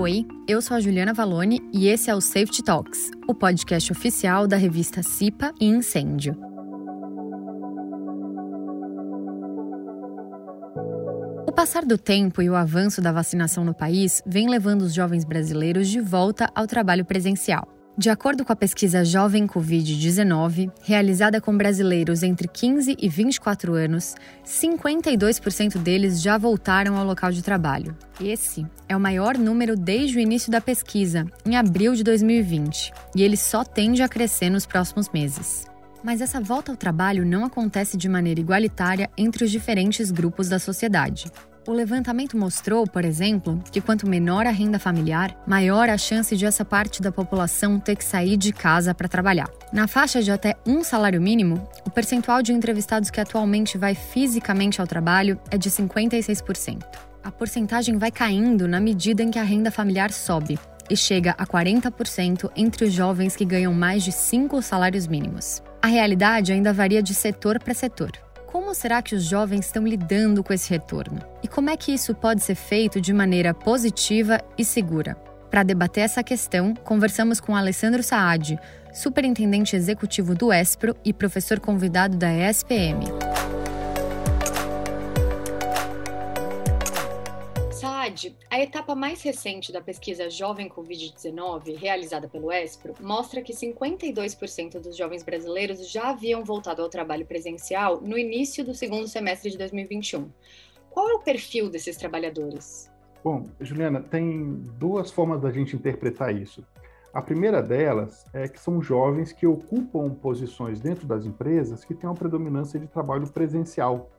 Oi, eu sou a Juliana Valone e esse é o Safety Talks, o podcast oficial da revista CIPA e Incêndio. O passar do tempo e o avanço da vacinação no país vem levando os jovens brasileiros de volta ao trabalho presencial. De acordo com a pesquisa Jovem Covid-19, realizada com brasileiros entre 15 e 24 anos, 52% deles já voltaram ao local de trabalho. Esse é o maior número desde o início da pesquisa, em abril de 2020, e ele só tende a crescer nos próximos meses. Mas essa volta ao trabalho não acontece de maneira igualitária entre os diferentes grupos da sociedade. O levantamento mostrou, por exemplo, que quanto menor a renda familiar, maior a chance de essa parte da população ter que sair de casa para trabalhar. Na faixa de até um salário mínimo, o percentual de entrevistados que atualmente vai fisicamente ao trabalho é de 56%. A porcentagem vai caindo na medida em que a renda familiar sobe e chega a 40% entre os jovens que ganham mais de cinco salários mínimos. A realidade ainda varia de setor para setor. Como será que os jovens estão lidando com esse retorno? E como é que isso pode ser feito de maneira positiva e segura? Para debater essa questão, conversamos com Alessandro Saad, superintendente executivo do ESPRO e professor convidado da ESPM. Saad, a etapa mais recente da pesquisa Jovem Covid-19, realizada pelo ESPRO, mostra que 52% dos jovens brasileiros já haviam voltado ao trabalho presencial no início do segundo semestre de 2021. Qual é o perfil desses trabalhadores? Bom, Juliana, tem duas formas da gente interpretar isso. A primeira delas é que são jovens que ocupam posições dentro das empresas que têm uma predominância de trabalho presencial.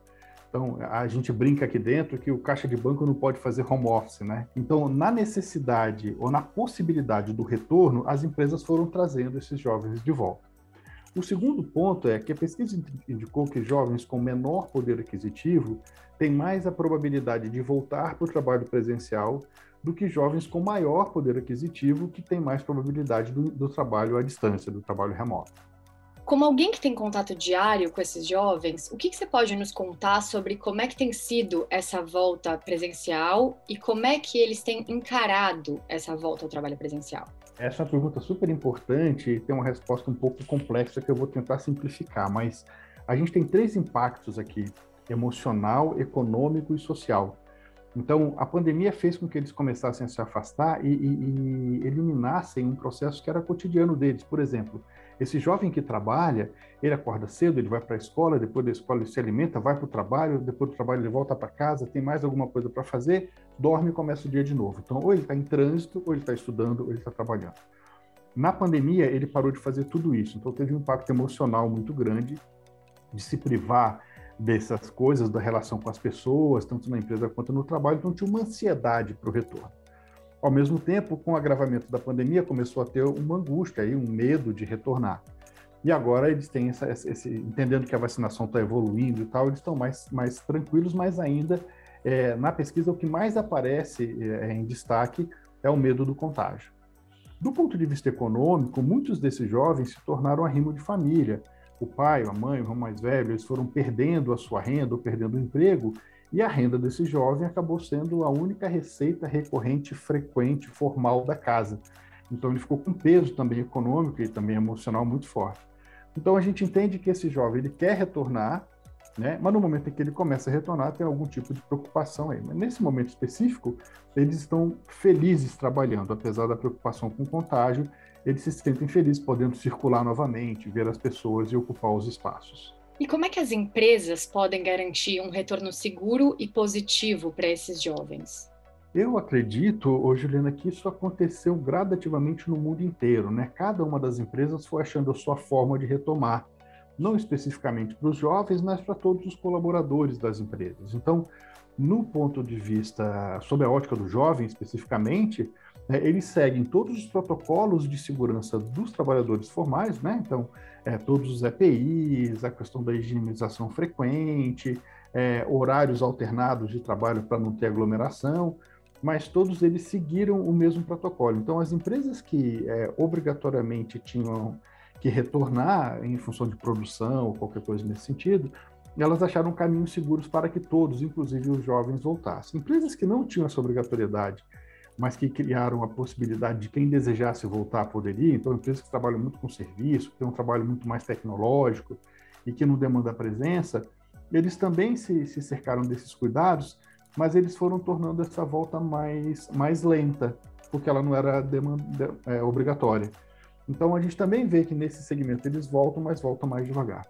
Então, a gente brinca aqui dentro que o caixa de banco não pode fazer home office, né? Então, na necessidade ou na possibilidade do retorno, as empresas foram trazendo esses jovens de volta. O segundo ponto é que a pesquisa indicou que jovens com menor poder aquisitivo têm mais a probabilidade de voltar para o trabalho presencial do que jovens com maior poder aquisitivo, que têm mais probabilidade do, do trabalho à distância, do trabalho remoto. Como alguém que tem contato diário com esses jovens, o que, que, você pode nos contar sobre como é que tem sido essa volta presencial e como é que eles têm encarado essa volta ao trabalho presencial? Essa é uma pergunta super importante tem uma resposta um pouco complexa que eu vou tentar simplificar, mas a gente tem três impactos aqui: emocional, econômico e social. Então, a pandemia fez com que eles começassem a se afastar e, e, e eliminassem um processo que era cotidiano deles. Por exemplo, esse jovem que trabalha, ele acorda cedo, ele vai para a escola, depois da escola ele se alimenta, vai para o trabalho, depois do trabalho ele volta para casa, tem mais alguma coisa para fazer, dorme e começa o dia de novo. Então, ou ele está em trânsito, ou ele está estudando, ou ele está trabalhando. Na pandemia, ele parou de fazer tudo isso, então teve um impacto emocional muito grande de se privar dessas coisas, da relação com as pessoas, tanto na empresa quanto no trabalho, então tinha uma ansiedade para o retorno. Ao mesmo tempo, com o agravamento da pandemia, começou a ter uma angústia e um medo de retornar. E agora eles têm essa, esse, entendendo que a vacinação está evoluindo e tal, eles estão mais, mais tranquilos, mas ainda é, na pesquisa o que mais aparece é, em destaque é o medo do contágio. Do ponto de vista econômico, muitos desses jovens se tornaram arrimo de família. O pai, a mãe, o irmão mais velho, eles foram perdendo a sua renda ou perdendo o emprego e a renda desse jovem acabou sendo a única receita recorrente, frequente, formal da casa. Então ele ficou com peso também econômico e também emocional muito forte. Então a gente entende que esse jovem ele quer retornar, né? Mas no momento em que ele começa a retornar tem algum tipo de preocupação aí. Mas nesse momento específico eles estão felizes trabalhando, apesar da preocupação com o contágio, eles se sentem felizes podendo circular novamente, ver as pessoas e ocupar os espaços. E como é que as empresas podem garantir um retorno seguro e positivo para esses jovens? Eu acredito, ô Juliana, que isso aconteceu gradativamente no mundo inteiro, né? Cada uma das empresas foi achando a sua forma de retomar, não especificamente para os jovens, mas para todos os colaboradores das empresas. Então, no ponto de vista, sob a ótica do jovem especificamente, né, eles seguem todos os protocolos de segurança dos trabalhadores formais, né? Então, é, todos os EPIs, a questão da higienização frequente, é, horários alternados de trabalho para não ter aglomeração, mas todos eles seguiram o mesmo protocolo. Então, as empresas que é, obrigatoriamente tinham que retornar em função de produção ou qualquer coisa nesse sentido, elas acharam caminhos seguros para que todos, inclusive os jovens, voltassem. Empresas que não tinham essa obrigatoriedade, mas que criaram a possibilidade de quem desejasse voltar poderia. Então, empresas que trabalham muito com serviço, que têm um trabalho muito mais tecnológico e que não demanda presença, eles também se, se cercaram desses cuidados, mas eles foram tornando essa volta mais, mais lenta, porque ela não era demanda, é, obrigatória. Então, a gente também vê que nesse segmento eles voltam, mas voltam mais devagar.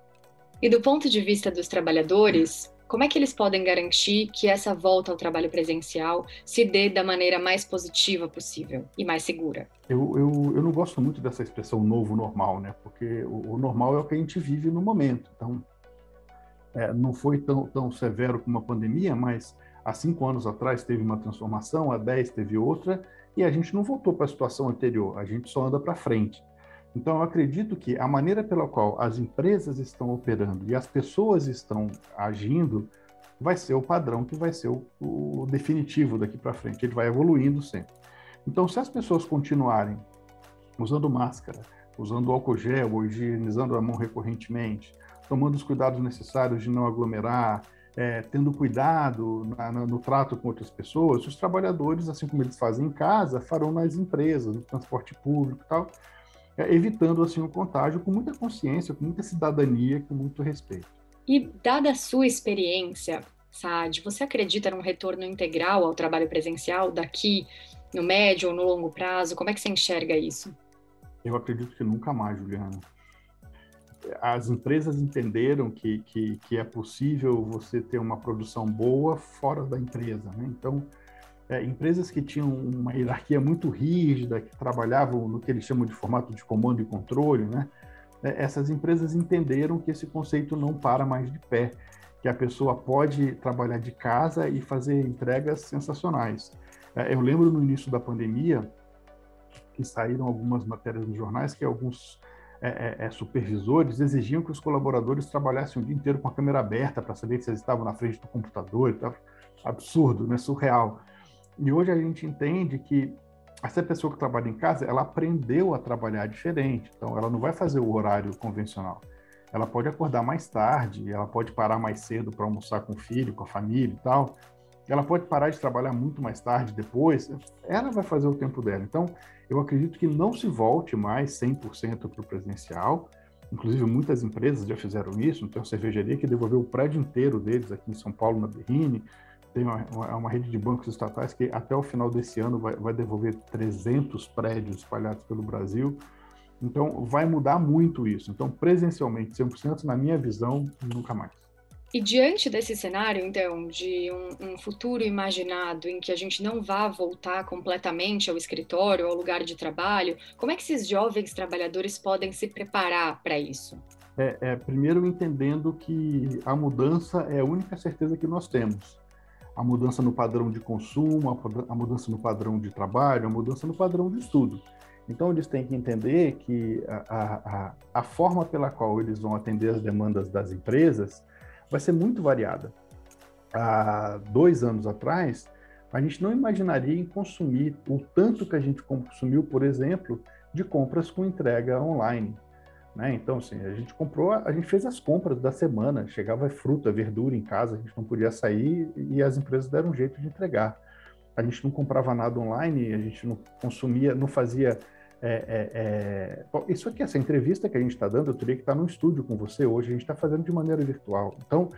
E do ponto de vista dos trabalhadores, como é que eles podem garantir que essa volta ao trabalho presencial se dê da maneira mais positiva possível e mais segura? Eu, eu, eu não gosto muito dessa expressão novo normal, né? Porque o, o normal é o que a gente vive no momento. Então, é, não foi tão, tão severo como a pandemia, mas há cinco anos atrás teve uma transformação, há dez teve outra, e a gente não voltou para a situação anterior, a gente só anda para frente. Então, eu acredito que a maneira pela qual as empresas estão operando e as pessoas estão agindo vai ser o padrão que vai ser o, o definitivo daqui para frente. Ele vai evoluindo sempre. Então, se as pessoas continuarem usando máscara, usando álcool gel, higienizando a mão recorrentemente, tomando os cuidados necessários de não aglomerar, é, tendo cuidado na, no, no trato com outras pessoas, os trabalhadores, assim como eles fazem em casa, farão nas empresas, no transporte público e tal, evitando assim o contágio com muita consciência, com muita cidadania, com muito respeito. E dada a sua experiência, Saad, você acredita num retorno integral ao trabalho presencial daqui no médio ou no longo prazo? Como é que você enxerga isso? Eu acredito que nunca mais, Juliana. As empresas entenderam que, que, que é possível você ter uma produção boa fora da empresa. Né? Então, é, empresas que tinham uma hierarquia muito rígida, que trabalhavam no que eles chamam de formato de comando e controle, né? É, essas empresas entenderam que esse conceito não para mais de pé, que a pessoa pode trabalhar de casa e fazer entregas sensacionais. É, eu lembro no início da pandemia que saíram algumas matérias nos jornais que alguns é, é, é supervisores exigiam que os colaboradores trabalhassem o dia inteiro com a câmera aberta para saber se eles estavam na frente do computador e. Absurdo, né? surreal. E hoje a gente entende que essa pessoa que trabalha em casa, ela aprendeu a trabalhar diferente. Então, ela não vai fazer o horário convencional. Ela pode acordar mais tarde, ela pode parar mais cedo para almoçar com o filho, com a família e tal. Ela pode parar de trabalhar muito mais tarde depois. Ela vai fazer o tempo dela. Então, eu acredito que não se volte mais 100% para o presencial. Inclusive, muitas empresas já fizeram isso. Uma cervejaria que devolveu o prédio inteiro deles aqui em São Paulo, na Berrine tem uma, uma, rede de bancos estatais que até o final desse ano vai, vai devolver 300 prédios espalhados pelo Brasil. Então, vai mudar muito isso. Então, presencialmente, 100%, na minha visão, nunca mais. E diante desse cenário, então, de um, um, futuro imaginado em que a gente não vá voltar completamente ao escritório, ao lugar de trabalho, como é que esses jovens trabalhadores podem se preparar para isso? É, é, primeiro, entendendo que a mudança é a única certeza que nós temos a mudança no padrão de consumo, a mudança no padrão de trabalho, a mudança no padrão de estudo. Então, eles têm que entender que a, a, a forma pela qual eles vão atender as demandas das empresas vai ser muito variada. Há dois anos atrás, a gente não imaginaria em consumir o tanto que a gente consumiu, por exemplo, de compras com entrega online. Né? Então, assim, a gente comprou, a gente fez as compras da semana, chegava fruta, verdura em casa, a gente não podia sair e as empresas deram um jeito de entregar. A gente não comprava nada online, a gente não consumia, não fazia. É, é, é... Isso aqui, essa entrevista que a gente está dando, eu teria que estar no estúdio com você hoje, a gente está fazendo de maneira virtual. Então,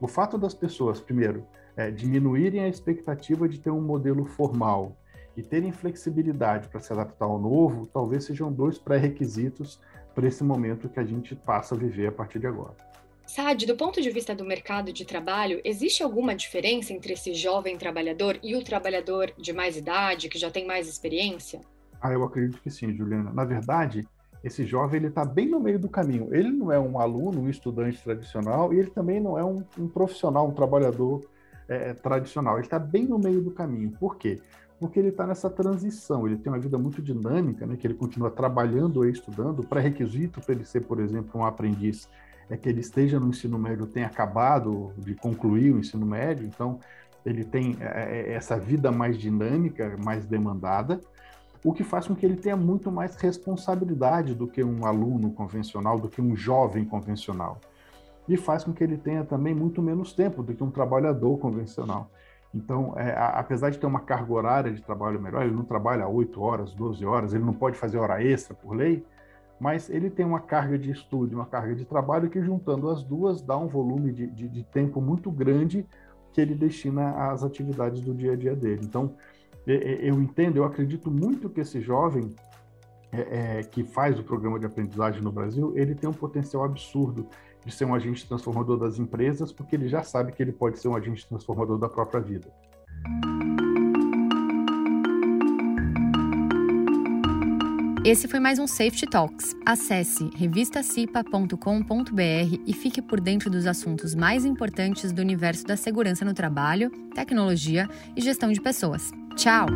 o fato das pessoas, primeiro, é, diminuírem a expectativa de ter um modelo formal e terem flexibilidade para se adaptar ao novo, talvez sejam dois pré-requisitos para esse momento que a gente passa a viver a partir de agora. Sad, do ponto de vista do mercado de trabalho, existe alguma diferença entre esse jovem trabalhador e o trabalhador de mais idade, que já tem mais experiência? Ah, eu acredito que sim, Juliana. Na verdade, esse jovem ele está bem no meio do caminho. Ele não é um aluno, um estudante tradicional, e ele também não é um, um profissional, um trabalhador é, tradicional. Ele está bem no meio do caminho. Por quê? Porque ele está nessa transição, ele tem uma vida muito dinâmica, né, que ele continua trabalhando e estudando. O pré-requisito para ele ser, por exemplo, um aprendiz é que ele esteja no ensino médio, tenha acabado de concluir o ensino médio, então ele tem é, é, essa vida mais dinâmica, mais demandada, o que faz com que ele tenha muito mais responsabilidade do que um aluno convencional, do que um jovem convencional. E faz com que ele tenha também muito menos tempo do que um trabalhador convencional. Então, é, apesar de ter uma carga horária de trabalho melhor, ele não trabalha 8 horas, 12 horas, ele não pode fazer hora extra por lei, mas ele tem uma carga de estudo, uma carga de trabalho que, juntando as duas, dá um volume de, de, de tempo muito grande que ele destina às atividades do dia a dia dele. Então, eu entendo, eu acredito muito que esse jovem é, é, que faz o programa de aprendizagem no Brasil, ele tem um potencial absurdo de ser um agente transformador das empresas, porque ele já sabe que ele pode ser um agente transformador da própria vida. Esse foi mais um Safety Talks. Acesse revistacipa.com.br e fique por dentro dos assuntos mais importantes do universo da segurança no trabalho, tecnologia e gestão de pessoas. Tchau!